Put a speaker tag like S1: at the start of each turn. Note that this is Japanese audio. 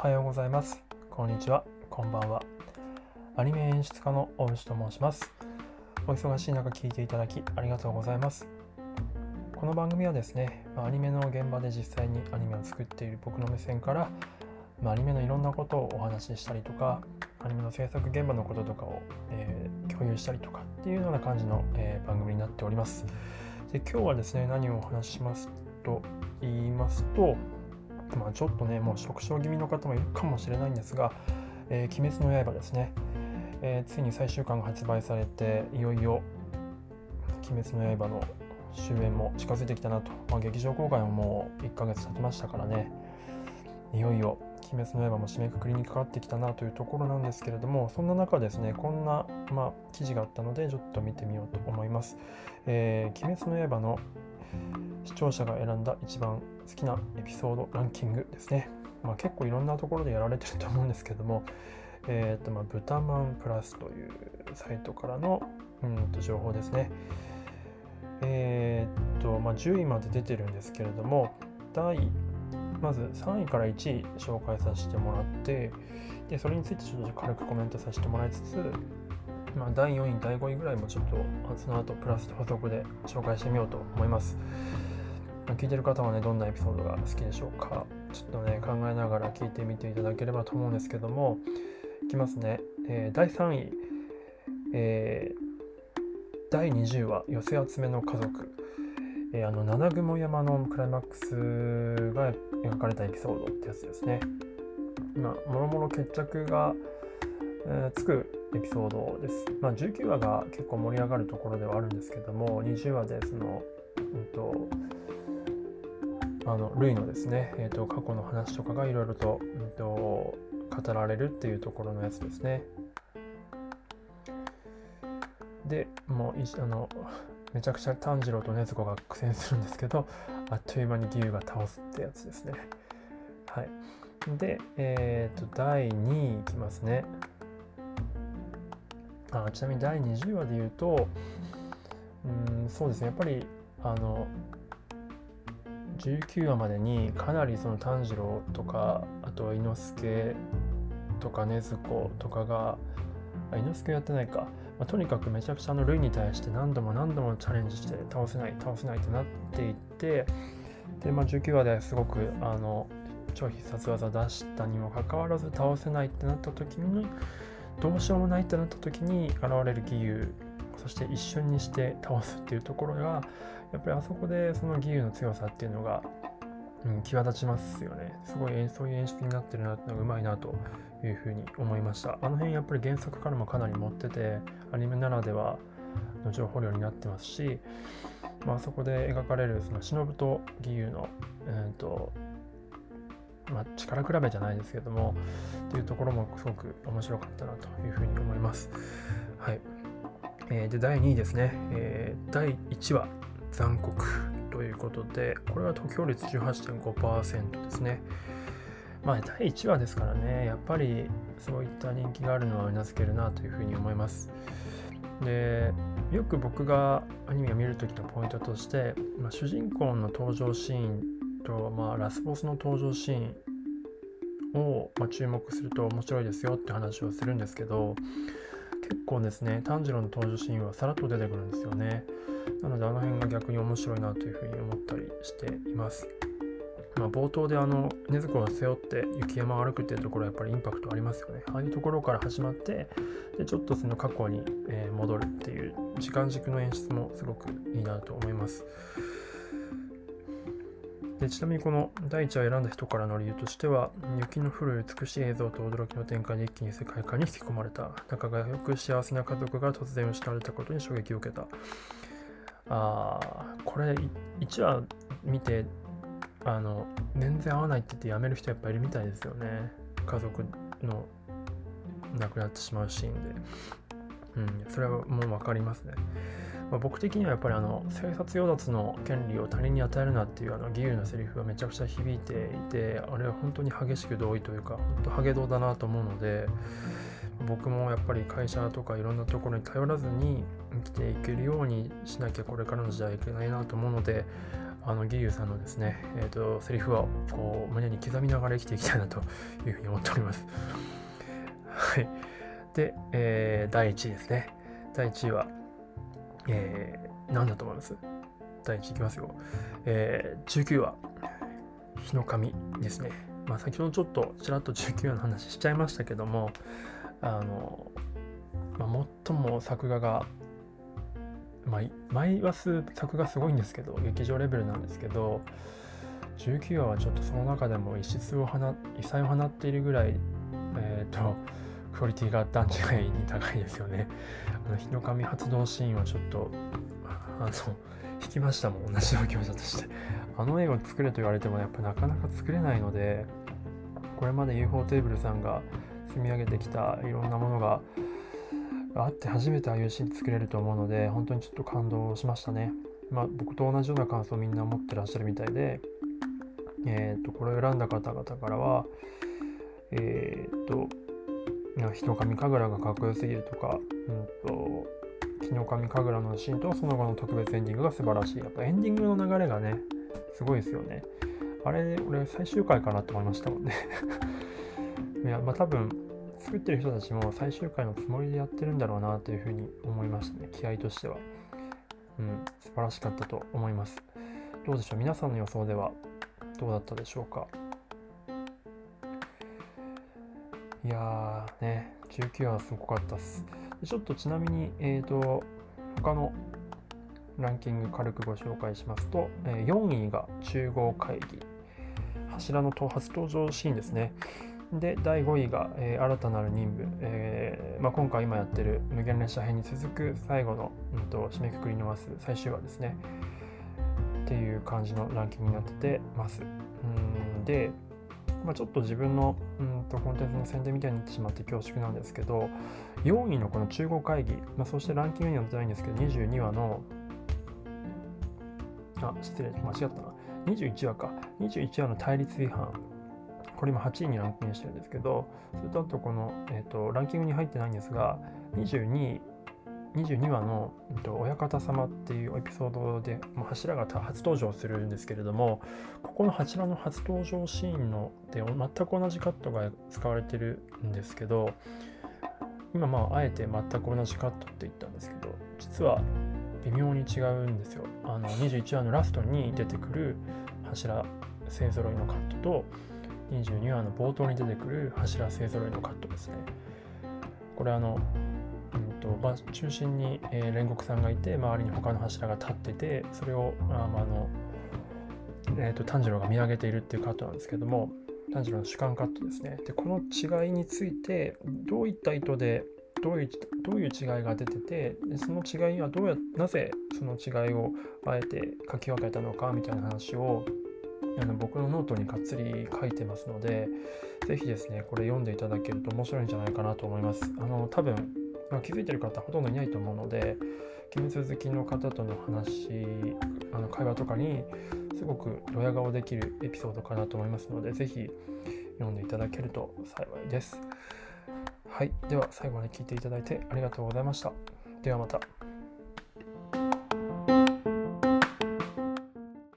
S1: はようございます。こんにちは。こんばんは。アニメ演出家の大内と申します。お忙しい中聞いていただきありがとうございます。この番組はですね、アニメの現場で実際にアニメを作っている僕の目線から、アニメのいろんなことをお話ししたりとか、アニメの制作現場のこととかを、えー、共有したりとかっていうような感じの、えー、番組になっております。で今日はですね、何をお話ししますと言いますと、まあ、ちょっとね、もう縮小気味の方もいるかもしれないんですが、えー、鬼滅の刃ですね、えー、ついに最終巻が発売されて、いよいよ、鬼滅の刃の終焉も近づいてきたなと、まあ、劇場公開ももう1ヶ月経ちましたからね、いよいよ、鬼滅の刃も締めくくりにかかってきたなというところなんですけれども、そんな中ですね、こんな、まあ、記事があったので、ちょっと見てみようと思います。えー、鬼滅の刃の視聴者が選んだ一番好きなエピソードランキングですね。まあ、結構いろんなところでやられてると思うんですけども、えーとまあ、ブタマンプラスというサイトからのうんと情報ですね。えー、っと、まあ、10位まで出てるんですけれども、第まず3位から1位紹介させてもらって、でそれについてちょっと軽くコメントさせてもらいつつ、まあ、第4位、第5位ぐらいもちょっとその後プラスと補足で紹介してみようと思います。聞いてる方はね、どんなエピソードが好きでしょうかちょっとね、考えながら聞いてみていただければと思うんですけども、いきますね。えー、第3位、えー、第20話、寄せ集めの家族。えー、あの、七雲山のクライマックスが描かれたエピソードってやつですね。まあ、もろもろ決着が、えー、つくエピソードです。まあ、19話が結構盛り上がるところではあるんですけども、20話でその、うんと、あのルイのですね、えーと、過去の話とかがいろいろと,、うんと、語られるっていうところのやつですね。でもうあのめちゃくちゃ炭治郎と禰豆子が苦戦するんですけどあっという間に義勇が倒すってやつですね。はい。で、えっ、ー、と、第2位いきますね。あちなみに第20話で言うと、うん、そうですね、やっぱり、あの、19話までにかなりその炭治郎とかあとは伊之助とか禰豆子とかが伊之助やってないか、まあ、とにかくめちゃくちゃあのルイに対して何度も何度もチャレンジして倒せない倒せないってなっていってで、まあ、19話ですごくあの超必殺技出したにもかかわらず倒せないってなった時にどうしようもないってなった時に現れる義勇そして一瞬にして倒すっていうところがやっぱりあそこでその義勇の強さっていうのが、うん、際立ちますよね。すごいそういう演出になってるなっていうのがうまいなというふうに思いました。あの辺やっぱり原作からもかなり持ってて、アニメならではの情報量になってますし、まあそこで描かれるその忍と義勇の、えーとまあ、力比べじゃないですけども、っていうところもすごく面白かったなというふうに思います。はい。えー、で、第2位ですね。えー、第1話、残酷ということで、これは得票率18.5%ですね。まあ、第1話ですからね、やっぱりそういった人気があるのはうなずけるなというふうに思います。で、よく僕がアニメを見るときのポイントとして、まあ、主人公の登場シーンと、まあ、ラスボスの登場シーンを、まあ、注目すると面白いですよって話をするんですけど、結構ですね、炭治郎の登場シーンはさらっと出てくるんですよね。なのであの辺が逆に面白いなというふうに思ったりしています。まあ、冒頭であの禰豆子を背負って雪山を歩くっていうところはやっぱりインパクトありますよね。ああいうところから始まってでちょっとその過去に、戻るっていう時間軸の演出もすごくいいなと思います。でちなみにこの第一話選んだ人からの理由としては雪の降る美しい映像と驚きの展開に一気に世界観に引き込まれた仲がよく幸せな家族が突然失われたことに衝撃を受けた。あーこれ1話見てあの全然合わないって言ってやめる人やっぱいるみたいですよね。家族の亡くなってしまうシーンで。うんそれはもう分かりますねまあ、僕的にはやっぱりあの生殺与奪の権利を他人に与えるなっていうあの義勇のセリフがめちゃくちゃ響いていてあれは本当に激しく同意というか本当ハゲドだなと思うので僕もやっぱり会社とかいろんなところに頼らずに生きていけるようにしなきゃこれからの時代いけないなと思うのであの義勇さんのですね、えーと、セリフをこう胸に刻みながら生きていきたいなというふうに思っております。はい。で、えー、第1位ですね。第1位は、えー、何だと思います？第1位いきますよ。えー、19話、日の神ですね。まあ、先ほどちょっとちらっと19話の話しちゃいましたけども、あの、まあ、最も作画がまあ、毎話作がすごいんですけど劇場レベルなんですけど19話はちょっとその中でも異質を放異彩を放っているぐらい、えーと、クオリティが段違いに高いですよね。あの日の神発動シーンはちょっとあの引きましたもん同じ同業者として。あの映画を作れと言われてもやっぱなかなか作れないのでこれまで UFO テーブルさんが積み上げてきたいろんなものがあって初めてああいうシーン作れると思うので本当にちょっと感動しましたね。まあ、僕と同じような感想をみんな持ってらっしゃるみたいで、えっ、とこれを選んだ方々からはえっ、と日の神神楽がかっこよすぎるとか、うんと、日の神神楽のシーンとその後の特別エンディングが素晴らしい。やっぱエンディングの流れがね、すごいですよね。あれ、俺最終回かなと思いましたもんね いや、まあ多分、作ってる人たちも最終回のつもりでやってるんだろうなというふうに思いましたね。気合としては。うん、素晴らしかったと思います。どうでしょう？皆さんの予想ではどうだったでしょうか？いやーね、19話すごかったっす。ちょっとちなみに、えっ、ー、と、他のランキング軽くご紹介しますと、え、4位が中合会議。柱の初登場シーンですね。で、第5位が、えー、新たなる任務、えーまあ、今回今やってる無限列車編に続く最後の、うんと、締めくくりのます最終話ですね。っていう感じのランキングになっててます。うんで、まあ、ちょっと自分のうんとコンテンツの宣伝みたいになってしまって恐縮なんですけど、4位のこの中国会議、まあ、そしてランキングには載ってないんですけど、22話の、あ、失礼、間違ったな。21話か。21話の対立違反。これ今8位にランクインしてるんですけど、それとあとこの、えーと、ランキングに入ってないんですが、22位、22話の、親方様っていうエピソードで、柱が初登場するんですけれども、ここの柱の初登場シーンので全く同じカットが使われてるんですけど、今まああえて全く同じカットって言ったんですけど、実は微妙に違うんですよ。あの21話のラストに出てくる柱勢ぞろいのカットと、22話の冒頭に出てくる柱勢ぞろいのカットですね。これあの、とまあ、中心に、えー、煉獄さんがいて周りに他の柱が立っててそれをあ、まあ、の、えーと、炭治郎が見上げているっていうカットなんですけども炭治郎の主観カットですね。でこの違いについてどういった意図でどういうどういう違いが出ててその違いはどうやなぜその違いをあえて書き分けたのかみたいな話をあの僕のノートにがっつり書いてますので、ぜひですね、これ読んでいただけると面白いんじゃないかなと思います。あの、多分、まあ、気づいてる方ほとんどいないと思うので、鬼滅好きの方との話、あの会話とかにすごくドヤ顔できるエピソードかなと思いますので、是非読んでいただけると幸いです。はい。では、最後まで聞いていただいてありがとうございました。ではまた。